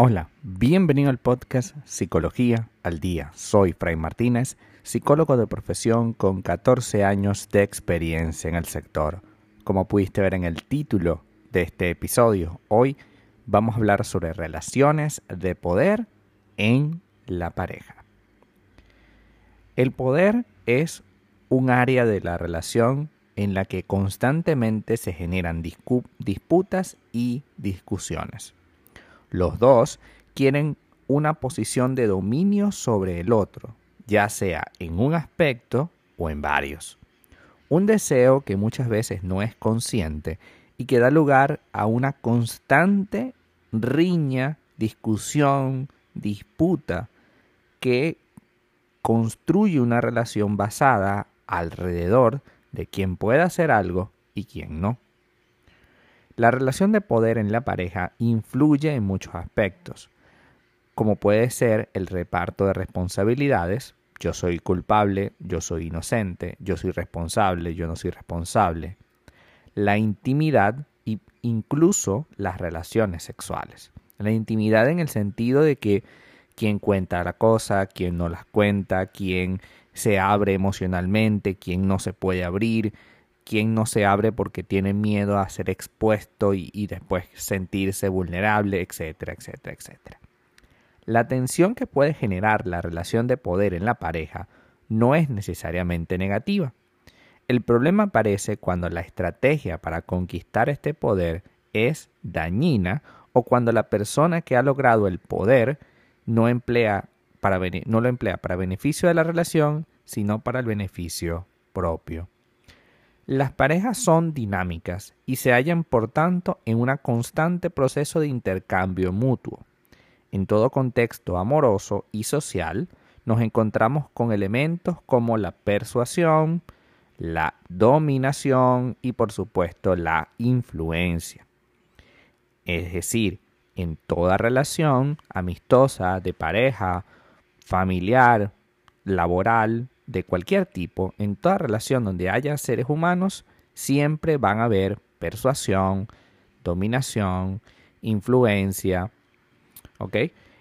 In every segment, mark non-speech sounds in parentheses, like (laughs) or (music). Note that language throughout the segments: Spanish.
Hola, bienvenido al podcast Psicología al Día. Soy Fray Martínez, psicólogo de profesión con 14 años de experiencia en el sector. Como pudiste ver en el título de este episodio, hoy vamos a hablar sobre relaciones de poder en la pareja. El poder es un área de la relación en la que constantemente se generan disputas y discusiones. Los dos quieren una posición de dominio sobre el otro, ya sea en un aspecto o en varios. Un deseo que muchas veces no es consciente y que da lugar a una constante riña, discusión, disputa que construye una relación basada alrededor de quién puede hacer algo y quién no. La relación de poder en la pareja influye en muchos aspectos, como puede ser el reparto de responsabilidades, yo soy culpable, yo soy inocente, yo soy responsable, yo no soy responsable, la intimidad e incluso las relaciones sexuales. La intimidad en el sentido de que quien cuenta la cosa, quien no las cuenta, quien se abre emocionalmente, quien no se puede abrir, quien no se abre porque tiene miedo a ser expuesto y, después sentirse vulnerable, etcétera, etcétera, etcétera. La tensión que puede generar la relación de poder en la pareja no es necesariamente negativa. El problema aparece cuando la estrategia para conquistar este poder es dañina o cuando la persona que ha logrado el poder no, emplea no lo emplea para beneficio de la relación, sino para el beneficio propio. Las parejas son dinámicas y se hallan por tanto en un constante proceso de intercambio mutuo. En todo contexto amoroso y social nos encontramos con elementos como la persuasión, la dominación y por supuesto la influencia. Es decir, en toda relación amistosa, de pareja, familiar, laboral, de cualquier tipo, en toda relación donde haya seres humanos, siempre van a haber persuasión, dominación, influencia. ¿Ok?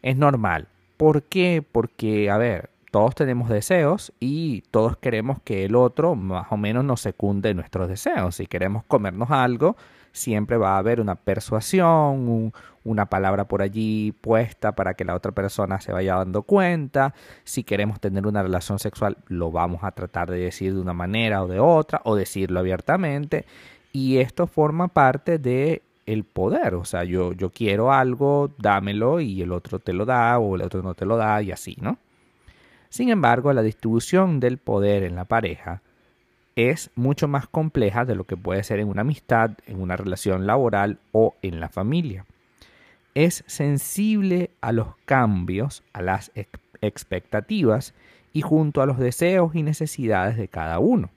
Es normal. ¿Por qué? Porque, a ver, todos tenemos deseos y todos queremos que el otro más o menos nos secunde nuestros deseos. Si queremos comernos algo, siempre va a haber una persuasión, una palabra por allí puesta para que la otra persona se vaya dando cuenta. Si queremos tener una relación sexual, lo vamos a tratar de decir de una manera o de otra, o decirlo abiertamente. Y esto forma parte de el poder, o sea, yo, yo quiero algo, dámelo y el otro te lo da o el otro no te lo da y así, ¿no? Sin embargo, la distribución del poder en la pareja es mucho más compleja de lo que puede ser en una amistad, en una relación laboral o en la familia. Es sensible a los cambios, a las expectativas y junto a los deseos y necesidades de cada uno.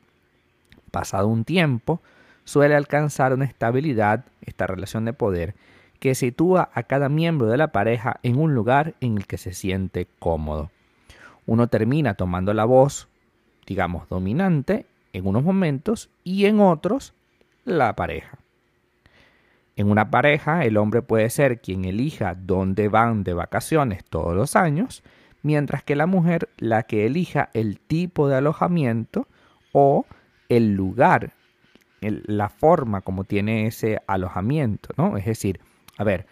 Pasado un tiempo, suele alcanzar una estabilidad, esta relación de poder, que sitúa a cada miembro de la pareja en un lugar en el que se siente cómodo uno termina tomando la voz, digamos, dominante en unos momentos y en otros la pareja. En una pareja, el hombre puede ser quien elija dónde van de vacaciones todos los años, mientras que la mujer la que elija el tipo de alojamiento o el lugar, la forma como tiene ese alojamiento, ¿no? Es decir, a ver,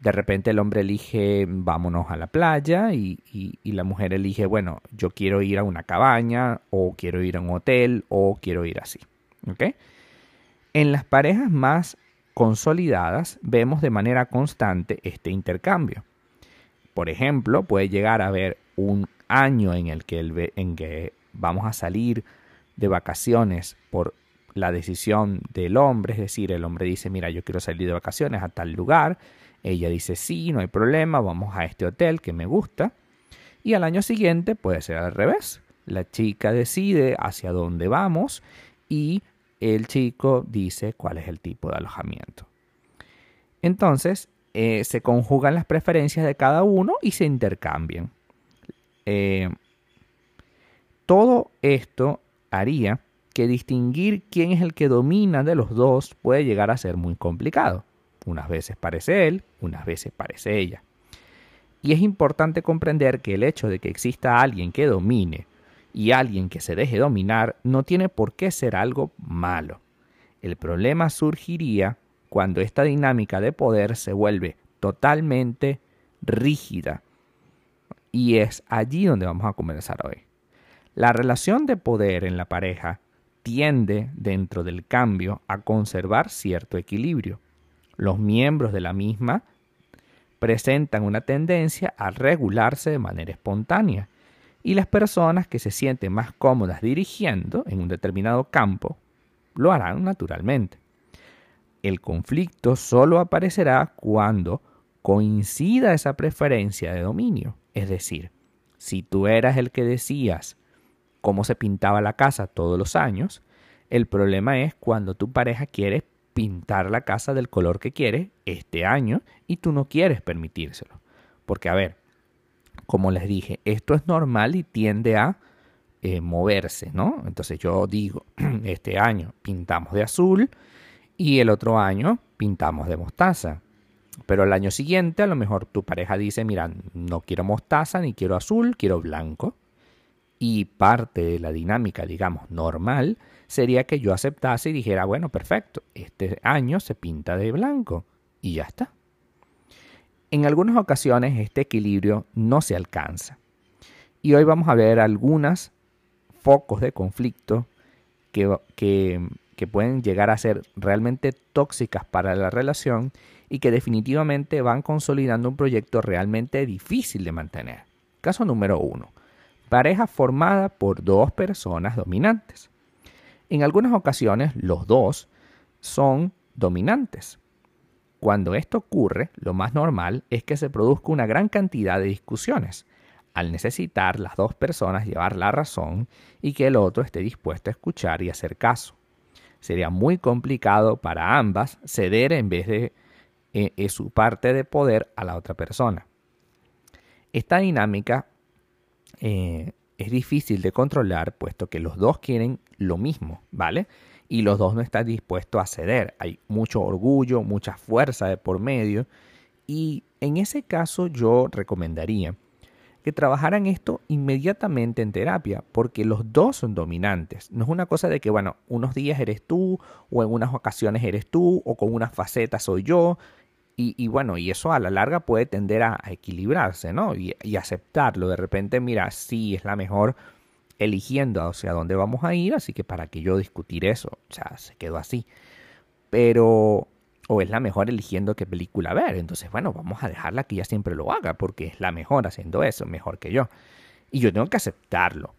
de repente el hombre elige vámonos a la playa y, la mujer elige, bueno, yo quiero ir a una cabaña o quiero ir a un hotel o quiero ir así. En las parejas más consolidadas vemos de manera constante este intercambio. Por ejemplo, puede llegar a haber un año en el que, el, en que vamos a salir de vacaciones por la decisión del hombre, es decir, el hombre dice, mira, yo quiero salir de vacaciones a tal lugar, ella dice, sí, no hay problema, vamos a este hotel que me gusta. Y al año siguiente puede ser al revés. La chica decide hacia dónde vamos y el chico dice cuál es el tipo de alojamiento. Entonces, eh, se conjugan las preferencias de cada uno y se intercambian. Eh, todo esto haría que distinguir quién es el que domina de los dos puede llegar a ser muy complicado. Unas veces parece él, unas veces parece ella. Y es importante comprender que el hecho de que exista alguien que domine y alguien que se deje dominar no tiene por qué ser algo malo. El problema surgiría cuando esta dinámica de poder se vuelve totalmente rígida. Y es allí donde vamos a comenzar hoy. La relación de poder en la pareja tiende dentro del cambio a conservar cierto equilibrio. Los miembros de la misma presentan una tendencia a regularse de manera espontánea y las personas que se sienten más cómodas dirigiendo en un determinado campo lo harán naturalmente. El conflicto solo aparecerá cuando coincida esa preferencia de dominio. Es decir, si tú eras el que decías cómo se pintaba la casa todos los años, el problema es cuando tu pareja quiere pintar la casa del color que quiere este año y tú no quieres permitírselo. Porque, a ver, como les dije, esto es normal y tiende a eh, moverse, ¿no? Entonces yo digo, (clears throat) este año pintamos de azul y el otro año pintamos de mostaza. Pero el año siguiente a lo mejor tu pareja dice, mira, no quiero mostaza ni quiero azul, quiero blanco. Y parte de la dinámica, digamos, normal sería que yo aceptase y dijera, bueno, perfecto, este año se pinta de blanco y ya está. En algunas ocasiones este equilibrio no se alcanza. Y hoy vamos a ver algunos focos de conflicto que, que que pueden llegar a ser realmente tóxicas para la relación y que definitivamente van consolidando un proyecto realmente difícil de mantener. Caso número uno. Pareja formada por dos personas dominantes. En algunas ocasiones los dos son dominantes. Cuando esto ocurre, lo más normal es que se produzca una gran cantidad de discusiones, al necesitar las dos personas llevar la razón y que el otro esté dispuesto a escuchar y hacer caso sería muy complicado para ambas ceder en vez de eh, eh, su parte de poder a la otra persona. Esta dinámica eh, es difícil de controlar puesto que los dos quieren lo mismo, ¿vale? Y los dos no están dispuestos a ceder. Hay mucho orgullo, mucha fuerza de por medio. Y en ese caso yo recomendaría que trabajaran esto inmediatamente en terapia, porque los dos son dominantes. No es una cosa de que, bueno, unos días eres tú, o en unas ocasiones eres tú, o con unas facetas soy yo. Y, bueno, y eso a la larga puede tender a, equilibrarse, ¿no? Y, y, aceptarlo. De repente, mira, sí es la mejor eligiendo hacia dónde vamos a ir, así que para que yo discutir eso, o sea, se quedó así. Pero o es la mejor eligiendo qué película ver. Entonces, bueno, vamos a dejarla que ella siempre lo haga porque es la mejor haciendo eso, mejor que yo. Y yo tengo que aceptarlo.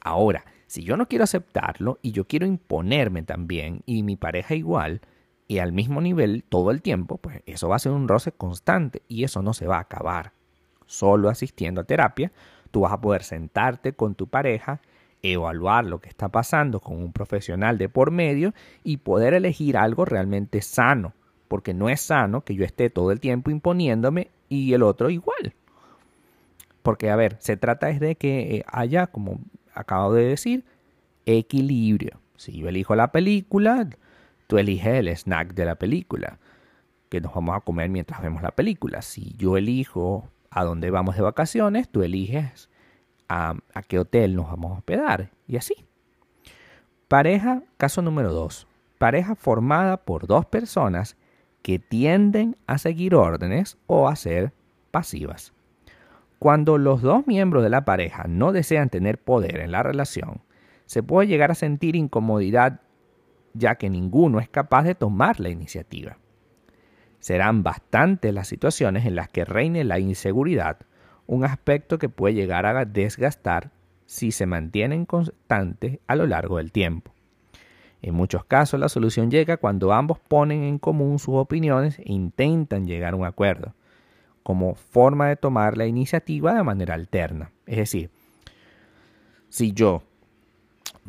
Ahora, si yo no quiero aceptarlo y yo quiero imponerme también y mi pareja igual y al mismo nivel todo el tiempo, pues eso va a ser un roce constante y eso no se va a acabar. Solo asistiendo a terapia, tú vas a poder sentarte con tu pareja, evaluar lo que está pasando con un profesional de por medio y poder elegir algo realmente sano porque no es sano que yo esté todo el tiempo imponiéndome y el otro igual. Porque, a ver, se trata es de que eh, haya, como acabo de decir, equilibrio. Si yo elijo la película, tú eliges el snack de la película, que nos vamos a comer mientras vemos la película. Si yo elijo a dónde vamos de vacaciones, tú eliges a, a qué hotel nos vamos a hospedar. Y así. Pareja, caso número dos. Pareja formada por dos personas que tienden a seguir órdenes o a ser pasivas. Cuando los dos miembros de la pareja no desean tener poder en la relación, se puede llegar a sentir incomodidad ya que ninguno es capaz de tomar la iniciativa. Serán bastantes las situaciones en las que reine la inseguridad, un aspecto que puede llegar a desgastar si se mantienen constantes a lo largo del tiempo. En muchos casos la solución llega cuando ambos ponen en común sus opiniones e intentan llegar a un acuerdo, como forma de tomar la iniciativa de manera alterna. Es decir, si yo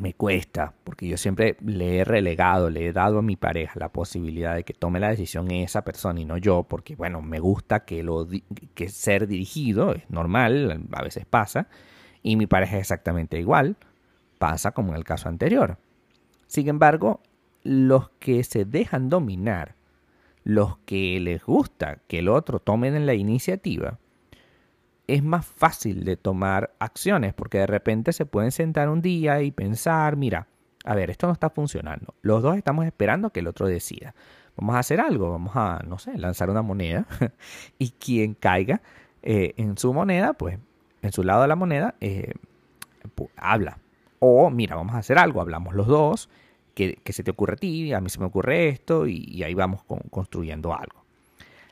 me cuesta, porque yo siempre le he relegado, le he dado a mi pareja la posibilidad de que tome la decisión esa persona y no yo, porque bueno, me gusta que, lo, que ser dirigido es normal, a veces pasa, y mi pareja es exactamente igual, pasa como en el caso anterior. Sin embargo, los que se dejan dominar, los que les gusta que el otro tome la iniciativa, es más fácil de tomar acciones porque de repente se pueden sentar un día y pensar, mira, a ver, esto no está funcionando. Los dos estamos esperando que el otro decida. Vamos a hacer algo, vamos a, no sé, lanzar una moneda (laughs) y quien caiga eh, en su moneda, pues en su lado de la moneda, eh, habla. O mira, vamos a hacer algo, hablamos los dos, que, se te ocurre a ti, a mí se me ocurre esto y, ahí vamos construyendo algo.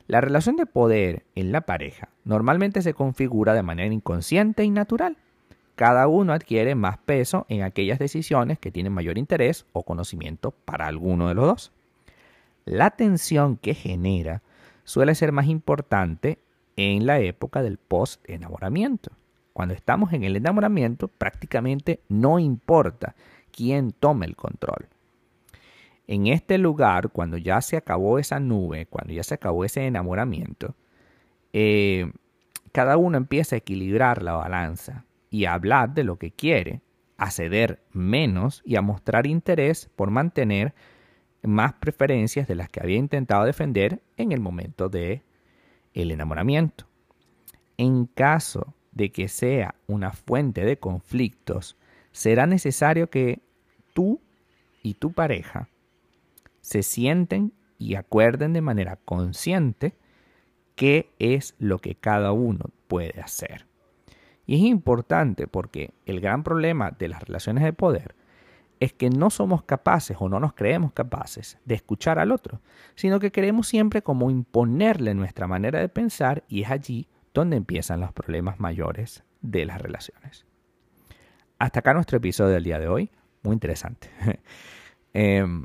La relación de poder en la pareja normalmente se configura de manera inconsciente y natural. Cada uno adquiere más peso en aquellas decisiones que tienen mayor interés o conocimiento para alguno de los dos. La tensión que genera suele ser más importante en la época del post-enamoramiento. Cuando estamos en el enamoramiento prácticamente no importa quién tome el control en este lugar, cuando ya se acabó esa nube, cuando ya se acabó ese enamoramiento, eh, cada uno empieza a equilibrar la balanza y a hablar de lo que quiere, a ceder menos y a mostrar interés por mantener más preferencias de las que había intentado defender en el momento de el enamoramiento. En caso de que sea una fuente de conflictos, será necesario que tú y tu pareja se sienten y acuerden de manera consciente qué es lo que cada uno puede hacer. Y es importante porque el gran problema de las relaciones de poder es que no somos capaces o no nos creemos capaces de escuchar al otro, sino que queremos siempre como imponerle nuestra manera de pensar y es allí donde empiezan los problemas mayores de las relaciones. Hasta acá nuestro episodio del día de hoy, muy interesante. (laughs) Em,